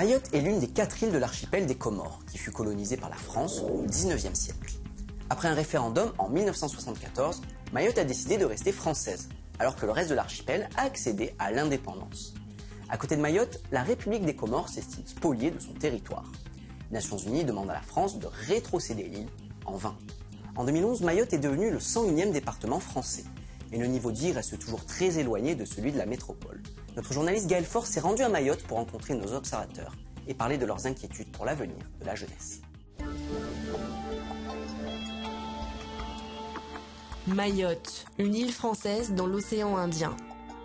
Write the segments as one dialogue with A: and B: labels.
A: Mayotte est l'une des quatre îles de l'archipel des Comores, qui fut colonisée par la France au XIXe siècle. Après un référendum en 1974, Mayotte a décidé de rester française, alors que le reste de l'archipel a accédé à l'indépendance. À côté de Mayotte, la République des Comores s'estime spoliée de son territoire. Les Nations Unies demandent à la France de rétrocéder l'île en vain. En 2011, Mayotte est devenu le 101e département français. Et le niveau vie reste toujours très éloigné de celui de la métropole. Notre journaliste Gaël Force s'est rendu à Mayotte pour rencontrer nos observateurs et parler de leurs inquiétudes pour l'avenir de la jeunesse.
B: Mayotte, une île française dans l'océan Indien.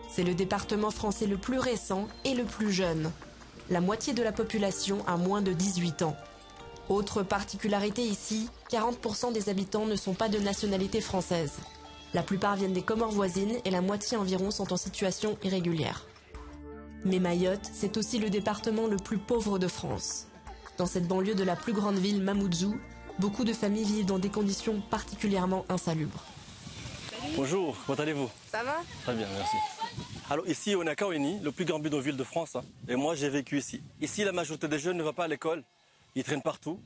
B: C'est le département français le plus récent et le plus jeune. La moitié de la population a moins de 18 ans. Autre particularité ici, 40% des habitants ne sont pas de nationalité française. La plupart viennent des Comores voisines et la moitié environ sont en situation irrégulière. Mais Mayotte, c'est aussi le département le plus pauvre de France. Dans cette banlieue de la plus grande ville Mamoudzou, beaucoup de familles vivent dans des conditions particulièrement insalubres.
C: Bonjour, comment allez-vous?
D: Ça va?
C: Très bien, merci. Alors ici, on est à Kaweni, le plus grand bidonville de France. hein. Et moi, j'ai vécu ici. Ici, la majorité des jeunes ne va pas à l'école. Ils traînent partout.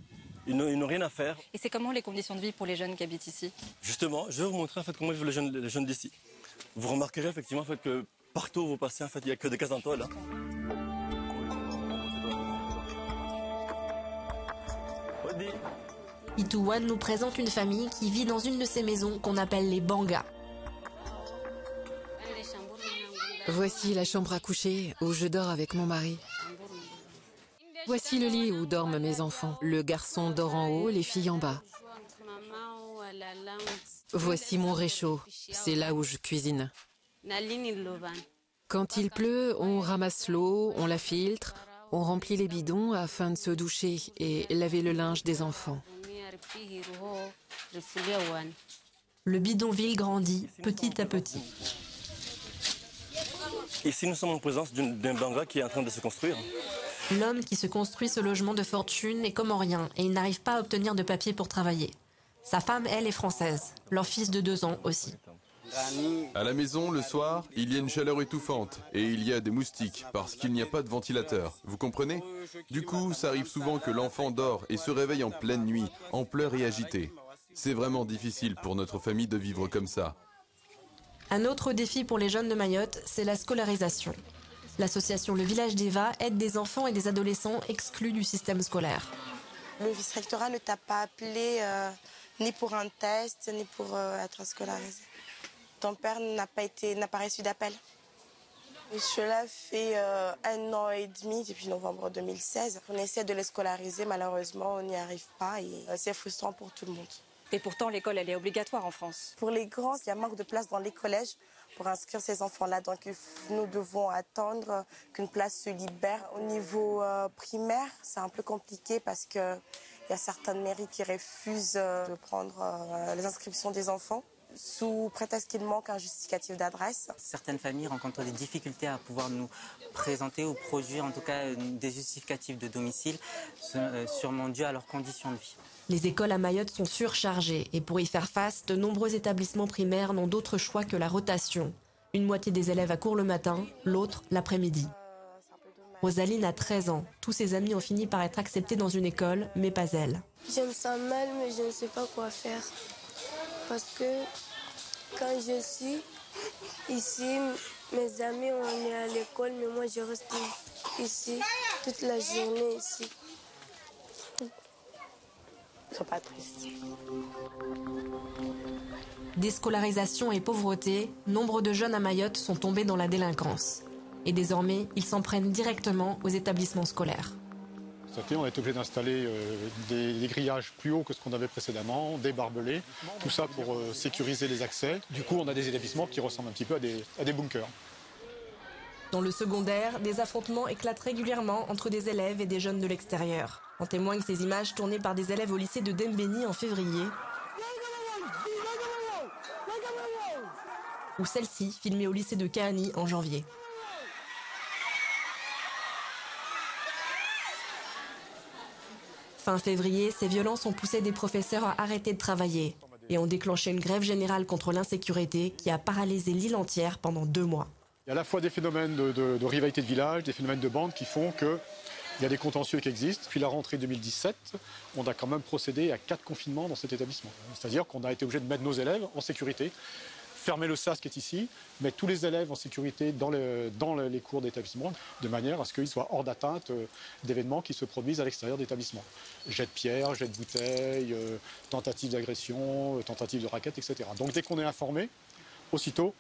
C: Ils n'ont ils n'ont rien à faire.
D: Et c'est comment les conditions de vie pour les jeunes qui habitent ici?
C: Justement, je vais vous montrer en fait comment vivent les jeunes, les jeunes d'ici. Vous remarquerez effectivement en fait, que partout où vous passez, en fait, il n'y a que des cases en tôle. hein.
B: Nous présente une famille qui vit dans une de ces maisons qu'on appelle les bangas.
E: Voici la chambre à coucher où je dors avec mon mari. Voici le lit où dorment mes enfants. Le garçon dort en haut, les filles en bas. Voici mon réchaud. C'est là où je cuisine. Quand il pleut, on ramasse l'eau, on la filtre, on remplit les bidons afin de se doucher et laver le linge des enfants.
B: Le bidonville grandit petit à petit.
C: Ici, nous sommes en présence d'un banga qui est en train de se construire.
B: L'homme qui se construit ce logement de fortune est comorien et il n'arrive pas à obtenir de papier pour travailler. Sa femme, elle, est française. Leur fils de deux ans aussi.
F: À la maison, le soir, il y a une chaleur étouffante et il y a des moustiques parce qu'il n'y a pas de ventilateur. Vous comprenez? Du coup, ça arrive souvent que l'enfant dort et se réveille en pleine nuit, en pleurs et agité. C'est vraiment difficile pour notre famille de vivre comme ça.
B: Un autre défi pour les jeunes de Mayotte, c'est la scolarisation. L'association Le Village d'Eva aide des enfants et des adolescents exclus du système scolaire.
G: Le vice-rectorat ne t'a pas appelé euh, ni pour un test, ni pour euh, être scolarisé. Ton père n'a pas, été, n'a pas reçu d'appel. Et Cela fait euh, un an et demi, depuis novembre 2016. On essaie de les scolariser, malheureusement, on n'y arrive pas et euh, c'est frustrant pour tout le monde.
D: Et pourtant, l'école, elle est obligatoire en France.
G: Pour les grands, il y a manque de place dans les collèges pour inscrire ces enfants-là. Donc il nous devons attendre qu'une place se libère. Au niveau euh, primaire, c'est un peu compliqué parce qu'il y a certaines mairies qui refusent euh, de prendre euh, les inscriptions des enfants sous prétexte qu'il manque un justificatif d'adresse.
H: Certaines familles rencontrent des difficultés à pouvoir nous présenter ou produire en tout cas des justificatifs de domicile, sûrement dû à leurs conditions de vie.
B: Les écoles à Mayotte sont surchargées et pour y faire face, de nombreux établissements primaires n'ont d'autre choix que la rotation. Une moitié des élèves accourent le matin, l'autre l'après-midi. Rosaline a 13 ans. Tous ses amis ont fini par être acceptés dans une école, mais pas elle.
I: Je me sens mal, mais je ne sais pas quoi faire. Parce que quand je suis ici, mes amis, on est à l'école, mais moi, je reste ici toute la journée ici.
G: Ils sont pas tristes.
B: Déscolarisation et pauvreté, nombre de jeunes à Mayotte sont tombés dans la délinquance. Et désormais, ils s'en prennent directement aux établissements scolaires.
J: Cet on été obligé d'installer euh, des, des grillages plus hauts que ce qu'on avait précédemment, des barbelés, tout ça pour euh, sécuriser les accès. Du coup, on a des établissements qui ressemblent un petit peu à des, à des bunkers.
B: Dans le secondaire, des affrontements éclatent régulièrement entre des élèves et des jeunes de l'extérieur. En témoignent ces images tournées par des élèves au lycée de Dembéni en février, ou celle-ci filmée au lycée de Kahani en janvier. Fin février, ces violences ont poussé des professeurs à arrêter de travailler et ont déclenché une grève générale contre l'insécurité qui a paralysé l'île entière pendant deux mois.
J: Il y a à la fois des phénomènes de, de- de rivalité de village, des phénomènes de bande qui font que Il y a des contentieux qui existent. Puis la rentrée 2017, on a quand même procédé à quatre confinements dans cet établissement. C'est-à-dire qu'on a été obligé de mettre nos élèves en sécurité, fermer le SAS qui est ici, mettre tous les élèves en sécurité dans, les cours d'établissement, de manière à ce qu'ils soient hors d'atteinte euh, d'événements qui se produisent à l'extérieur d'établissement. Jet de pierre, jet de bouteille, euh, tentative d'agression, euh, tentative de raquette, etc. Donc dès qu'on est informé, aussitôt,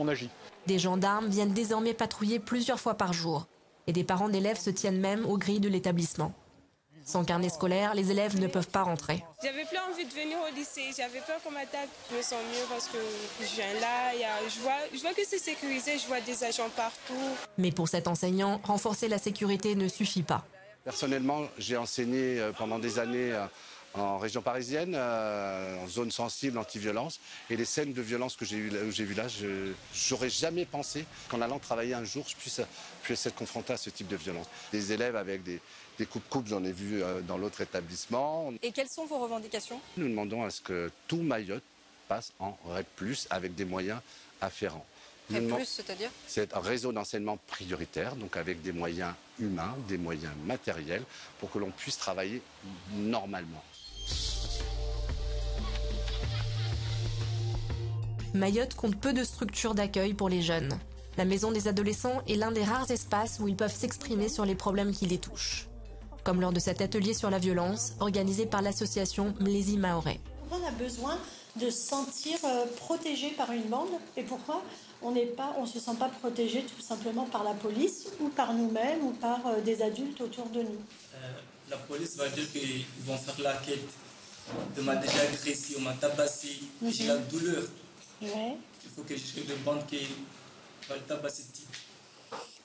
J: on agit.
B: Des gendarmes viennent désormais patrouiller plusieurs fois par jour et des parents d'élèves se tiennent même aux grilles de l'établissement. Sans carnet scolaire, les élèves ne peuvent pas rentrer.
I: J'avais plus envie de venir au lycée. J'avais peur qu'on m'attaque. Je me sens mieux parce que je viens là. je, vois, je vois que c'est sécurisé. Je vois des agents partout.
B: Mais pour cet enseignant, renforcer la sécurité ne suffit pas.
K: Personnellement, j'ai enseigné euh, pendant des années euh, en région parisienne, euh, en zone sensible, anti-violence. Et les scènes de violence que j'ai vues là, je n'aurais jamais pensé qu'en allant travailler un jour, je puisse, puisse être confronté à ce type de violence. Des élèves avec des, des coupes-coupes, j'en ai vu euh, dans l'autre établissement.
D: Et quelles sont vos revendications?
K: Nous demandons à ce que tout Mayotte passe en RED+, avec des moyens afférents.
D: RED+, c'est-à-dire?
K: C'est un réseau d'enseignement prioritaire, donc avec des moyens humains, des moyens matériels, pour que l'on puisse travailler normalement.
B: Mayotte compte peu de structures d'accueil pour les jeunes. La maison des adolescents est l'un des rares espaces où ils peuvent s'exprimer sur les problèmes qui les touchent. Comme lors de cet atelier sur la violence organisé par l'association Mlési Maoré.
L: On a besoin de se sentir euh, protégé par une bande et pourquoi on n'est pas, on se sent pas protégé tout simplement par la police ou par nous-mêmes ou par euh, des adultes autour de nous?
M: Euh, la police va dire qu'ils vont faire la quête. On m'a déjà agressé, on m'a tabassé, j'ai la douleur. Il faut que je des bandes qui vont le tabasser.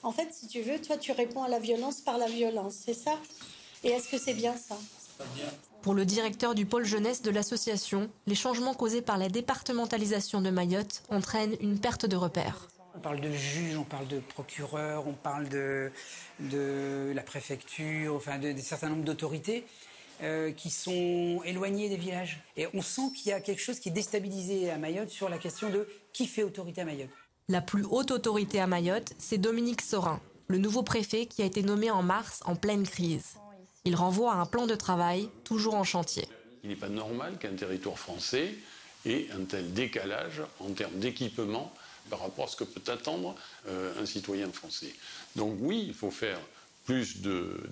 L: En fait, si tu veux, toi, tu réponds à la violence par la violence, c'est ça? Et est-ce que c'est bien ça?
M: Pas bien.
B: Pour le directeur du pôle jeunesse de l'association, les changements causés par la départementalisation de Mayotte entraînent une perte de repères.
N: On parle de juge, on parle de procureur, on parle de, de la préfecture, enfin d'un certain nombre d'autorités. Euh, qui sont éloignés des villages. Et on sent qu'il y a quelque chose qui est déstabilisé à Mayotte sur la question de qui fait autorité à Mayotte.
B: La plus haute autorité à Mayotte, c'est Dominique Sorin, le nouveau préfet qui a été nommé en mars en pleine crise. Il renvoie à un plan de travail toujours en chantier.
O: Il n'est pas normal qu'un territoire français ait un tel décalage en termes d'équipement par rapport à ce que peut attendre euh, un citoyen français. Donc oui, il faut faire plus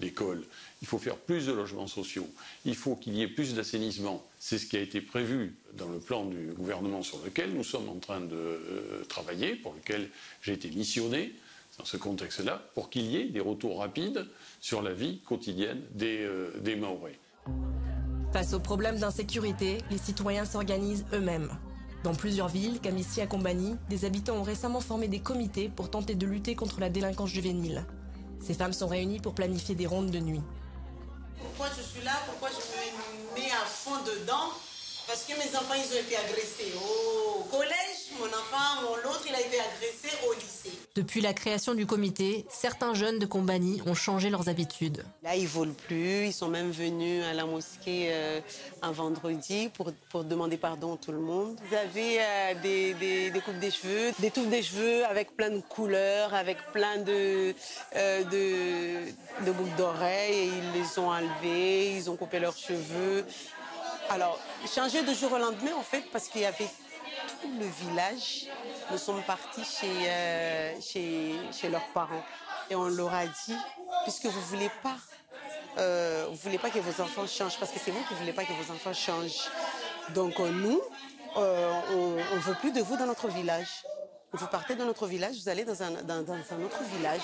O: d'écoles, il faut faire plus de logements sociaux, il faut qu'il y ait plus d'assainissement. C'est ce qui a été prévu dans le plan du gouvernement sur lequel nous sommes en train de euh, travailler, pour lequel j'ai été missionné dans ce contexte-là, pour qu'il y ait des retours rapides sur la vie quotidienne des, euh.
B: Face aux problèmes d'insécurité, les citoyens s'organisent eux-mêmes. Dans plusieurs villes, comme ici à Combani, des habitants ont récemment formé des comités pour tenter de lutter contre la délinquance juvénile. Ces femmes sont réunies pour planifier des rondes de nuit.
P: Pourquoi je suis là? Pourquoi je me mets à fond dedans? Parce que mes enfants, ils ont été agressés au collège. Mon enfant, mon l'autre, il a été agressé au lycée.
B: Depuis la création du comité, certains jeunes de Combani ont changé leurs habitudes.
P: Là, ils volent plus. Ils sont même venus à la mosquée euh, un vendredi pour, pour, demander pardon à tout le monde. Vous avez euh, des, coupes des cheveux, des touffes des cheveux avec plein de couleurs, avec plein de, euh, de, boucles d'oreilles. Ils les ont enlevés, ils ont coupé leurs cheveux. Alors, changer de jour au lendemain, en fait, parce qu'il y avait tout le village, nous sommes partis chez, euh, chez, chez, leurs parents. Et on leur a dit, puisque vous ne voulez pas, euh, vous voulez pas que vos enfants changent, parce que c'est vous qui ne voulez pas que vos enfants changent. Donc euh, nous, on ne veut plus de vous dans notre village. Vous partez de notre village, vous allez dans un, dans, dans un autre village.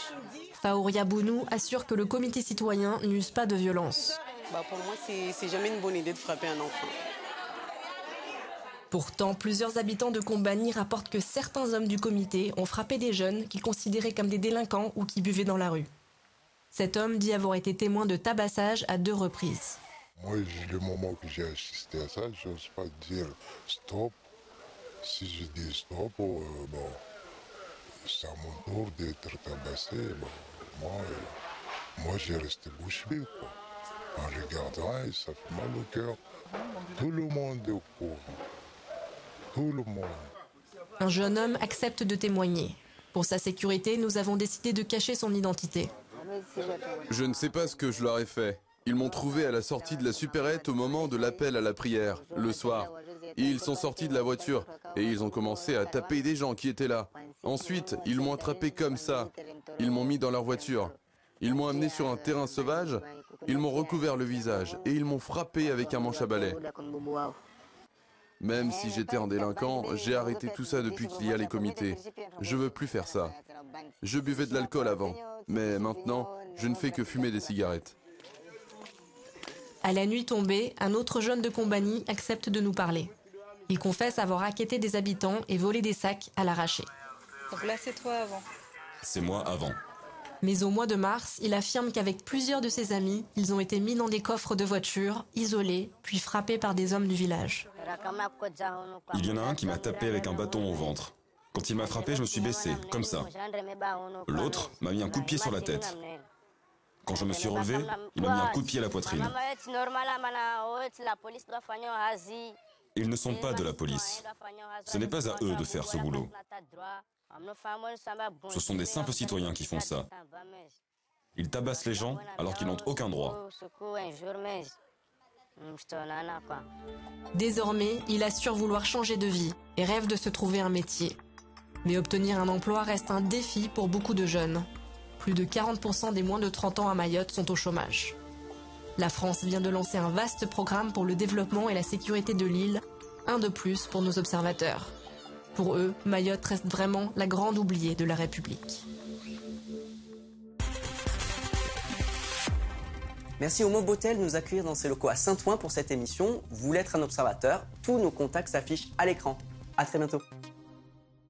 B: Faouria Bounou assure que le comité citoyen n'use pas de violence.
P: Bah pour moi, c'est jamais une bonne idée de frapper un enfant.
B: Pourtant, plusieurs habitants de Combani rapportent que certains hommes du comité ont frappé des jeunes qu'ils considéraient comme des délinquants ou qui buvaient dans la rue. Cet homme dit avoir été témoin de tabassage à deux reprises.
Q: Moi, le moment que j'ai assisté à ça, je n'ose pas dire stop. Si je dis stop, euh, bon, c'est mon tour d'être tabassé. moi, euh, moi j'ai resté bouche bée. En regardant, ça fait mal au cœur. Tout le monde est au courant.
B: Un jeune homme accepte de témoigner. Pour sa sécurité, nous avons décidé de cacher son identité.
F: Je ne sais pas ce que je leur ai fait. Ils m'ont trouvé à la sortie de la supérette au moment de l'appel à la prière, le soir. Ils sont sortis de la voiture et ils ont commencé à taper des gens qui étaient là. Ensuite, ils m'ont attrapé comme ça. Ils m'ont mis dans leur voiture. Ils m'ont amené sur un terrain sauvage. Ils m'ont recouvert le visage et ils m'ont frappé avec un manche à balai. Même si j'étais un délinquant, j'ai arrêté tout ça depuis qu'il y a les comités. Je veux plus faire ça. Je buvais de l'alcool avant, mais maintenant, je ne fais que fumer des cigarettes.
B: À la nuit tombée, un autre jeune de compagnie accepte de nous parler. Il confesse avoir raquetté des habitants et volé des sacs à l'arraché.
D: Donc là, c'est toi avant.
R: C'est moi avant.
B: Mais au mois de mars, il affirme qu'avec plusieurs de ses amis, ils ont été mis dans des coffres de voitures, isolés, puis frappés par des hommes du village.
R: Il y en a un qui m'a tapé avec un bâton au ventre. Quand il m'a frappé, je me suis baissé, comme ça. L'autre m'a mis un coup de pied sur la tête. Quand je me suis relevé, il m'a mis un coup de pied à la poitrine. Ils ne sont pas de la police. Ce n'est pas à eux de faire ce boulot. Ce sont des simples citoyens qui font ça. Ils tabassent les gens alors qu'ils n'ont aucun droit.
B: Désormais, il assure vouloir changer de vie et rêve de se trouver un métier. Mais obtenir un emploi reste un défi pour beaucoup de jeunes. Plus de 40% des moins de 30 ans à Mayotte sont au chômage. La France vient de lancer un vaste programme pour le développement et la sécurité de l'île, un de plus pour nos observateurs. Pour eux, Mayotte reste vraiment la grande oubliée de la République.
A: Merci au Mobotel de nous accueillir dans ses locaux à Saint-Ouen pour cette émission. Vous être un observateur Tous nos contacts s'affichent à l'écran. À très bientôt.